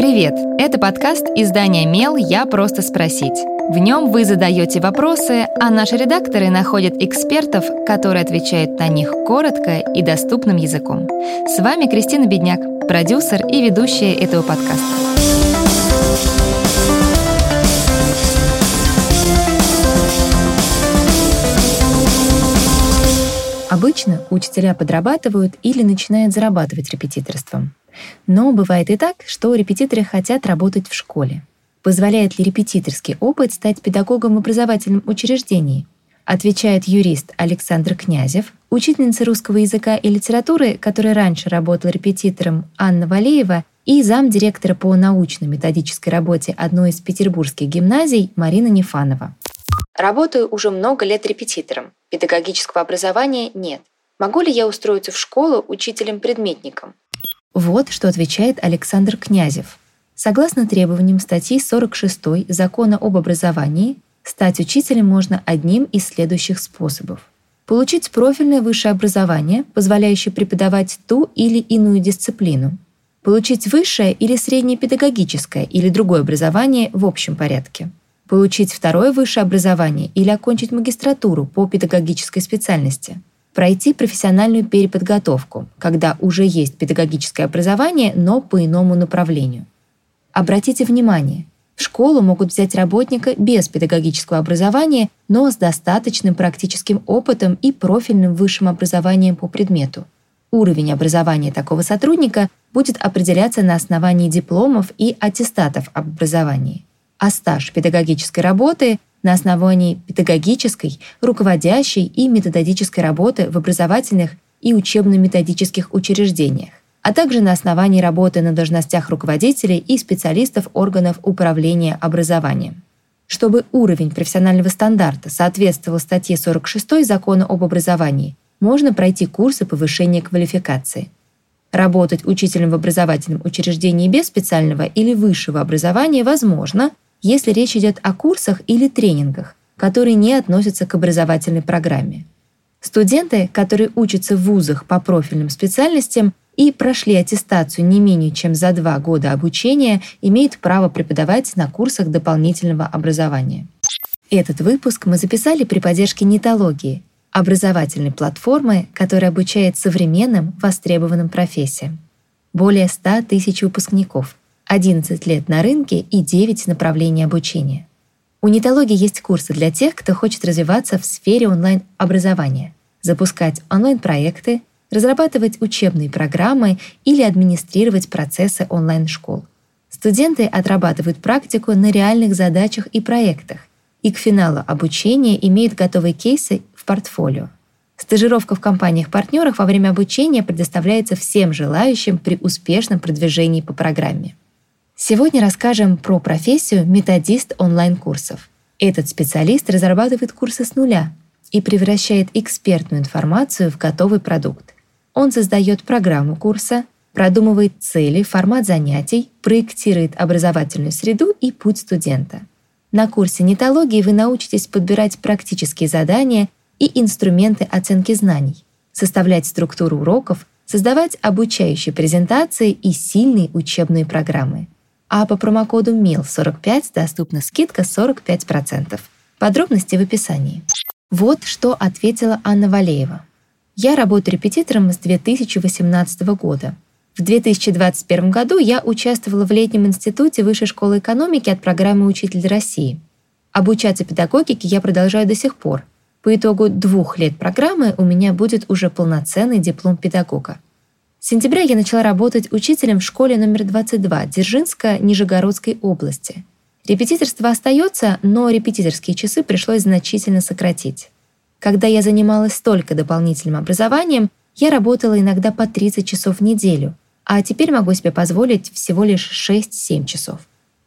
Привет! Это подкаст издания «Мел. Я просто спросить». В нем вы задаете вопросы, а наши редакторы находят экспертов, которые отвечают на них коротко и доступным языком. С вами Кристина Бедняк, продюсер и ведущая этого подкаста. Обычно учителя подрабатывают или начинают зарабатывать репетиторством. Но бывает и так, что репетиторы хотят работать в школе. Позволяет ли репетиторский опыт стать педагогом в образовательном учреждении? Отвечает юрист Александр Князев, учительница русского языка и литературы, которая раньше работала репетитором Анна Валеева и замдиректора по научно-методической работе одной из петербургских гимназий Марина Нефанова. Работаю уже много лет репетитором. Педагогического образования нет. Могу ли я устроиться в школу учителем-предметником? Вот что отвечает Александр Князев. Согласно требованиям статьи 46 Закона об образовании, стать учителем можно одним из следующих способов. Получить профильное высшее образование, позволяющее преподавать ту или иную дисциплину. Получить высшее или среднее педагогическое или другое образование в общем порядке. Получить второе высшее образование или окончить магистратуру по педагогической специальности – пройти профессиональную переподготовку, когда уже есть педагогическое образование, но по иному направлению. Обратите внимание, в школу могут взять работника без педагогического образования, но с достаточным практическим опытом и профильным высшим образованием по предмету. Уровень образования такого сотрудника будет определяться на основании дипломов и аттестатов об образовании. А стаж педагогической работы на основании педагогической, руководящей и методической работы в образовательных и учебно-методических учреждениях, а также на основании работы на должностях руководителей и специалистов органов управления образованием. Чтобы уровень профессионального стандарта соответствовал статье 46 Закона об образовании, можно пройти курсы повышения квалификации. Работать учителем в образовательном учреждении без специального или высшего образования возможно – если речь идет о курсах или тренингах, которые не относятся к образовательной программе. Студенты, которые учатся в вузах по профильным специальностям и прошли аттестацию не менее чем за два года обучения, имеют право преподавать на курсах дополнительного образования. Этот выпуск мы записали при поддержке нетологии, образовательной платформы, которая обучает современным востребованным профессиям. Более 100 тысяч выпускников – 11 лет на рынке и 9 направлений обучения. У нетологии есть курсы для тех, кто хочет развиваться в сфере онлайн-образования, запускать онлайн-проекты, разрабатывать учебные программы или администрировать процессы онлайн-школ. Студенты отрабатывают практику на реальных задачах и проектах, и к финалу обучения имеют готовые кейсы в портфолио. Стажировка в компаниях-партнерах во время обучения предоставляется всем желающим при успешном продвижении по программе. Сегодня расскажем про профессию методист онлайн-курсов. Этот специалист разрабатывает курсы с нуля и превращает экспертную информацию в готовый продукт. Он создает программу курса, продумывает цели, формат занятий, проектирует образовательную среду и путь студента. На курсе нетологии вы научитесь подбирать практические задания и инструменты оценки знаний, составлять структуру уроков, создавать обучающие презентации и сильные учебные программы – а по промокоду MIL45 доступна скидка 45%. Подробности в описании. Вот что ответила Анна Валеева. Я работаю репетитором с 2018 года. В 2021 году я участвовала в летнем институте Высшей школы экономики от программы «Учитель России». Обучаться педагогике я продолжаю до сих пор. По итогу двух лет программы у меня будет уже полноценный диплом педагога. С сентября я начала работать учителем в школе номер 22 Дзержинска Нижегородской области. Репетиторство остается, но репетиторские часы пришлось значительно сократить. Когда я занималась столько дополнительным образованием, я работала иногда по 30 часов в неделю, а теперь могу себе позволить всего лишь 6-7 часов.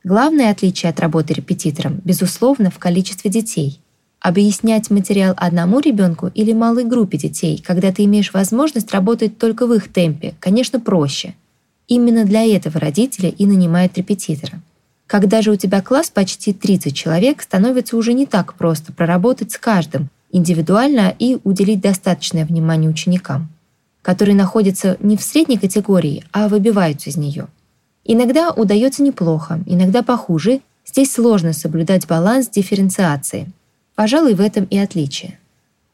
Главное отличие от работы репетитором, безусловно, в количестве детей. Объяснять материал одному ребенку или малой группе детей, когда ты имеешь возможность работать только в их темпе, конечно, проще. Именно для этого родители и нанимают репетитора. Когда же у тебя класс почти 30 человек, становится уже не так просто проработать с каждым индивидуально и уделить достаточное внимание ученикам, которые находятся не в средней категории, а выбиваются из нее. Иногда удается неплохо, иногда похуже. Здесь сложно соблюдать баланс дифференциации. Пожалуй, в этом и отличие.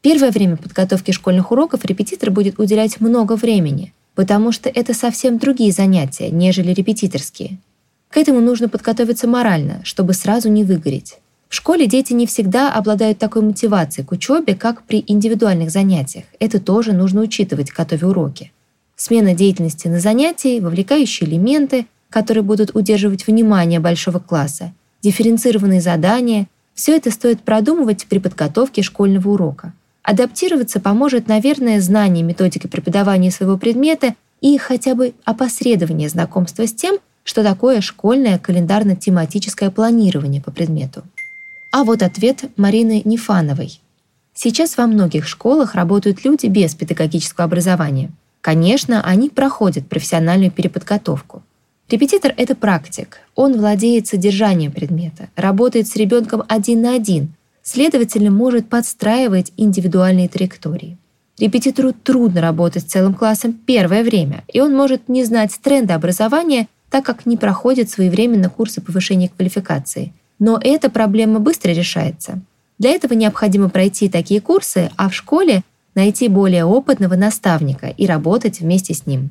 Первое время подготовки школьных уроков репетитор будет уделять много времени, потому что это совсем другие занятия, нежели репетиторские. К этому нужно подготовиться морально, чтобы сразу не выгореть. В школе дети не всегда обладают такой мотивацией к учебе, как при индивидуальных занятиях. Это тоже нужно учитывать, готовя уроки. Смена деятельности на занятии, вовлекающие элементы, которые будут удерживать внимание большого класса, дифференцированные задания – все это стоит продумывать при подготовке школьного урока. Адаптироваться поможет, наверное, знание методики преподавания своего предмета и хотя бы опосредование знакомства с тем, что такое школьное календарно-тематическое планирование по предмету. А вот ответ Марины Нефановой. Сейчас во многих школах работают люди без педагогического образования. Конечно, они проходят профессиональную переподготовку. Репетитор — это практик. Он владеет содержанием предмета, работает с ребенком один на один, следовательно, может подстраивать индивидуальные траектории. Репетитору трудно работать с целым классом первое время, и он может не знать тренда образования, так как не проходит своевременно курсы повышения квалификации — но эта проблема быстро решается. Для этого необходимо пройти такие курсы, а в школе найти более опытного наставника и работать вместе с ним.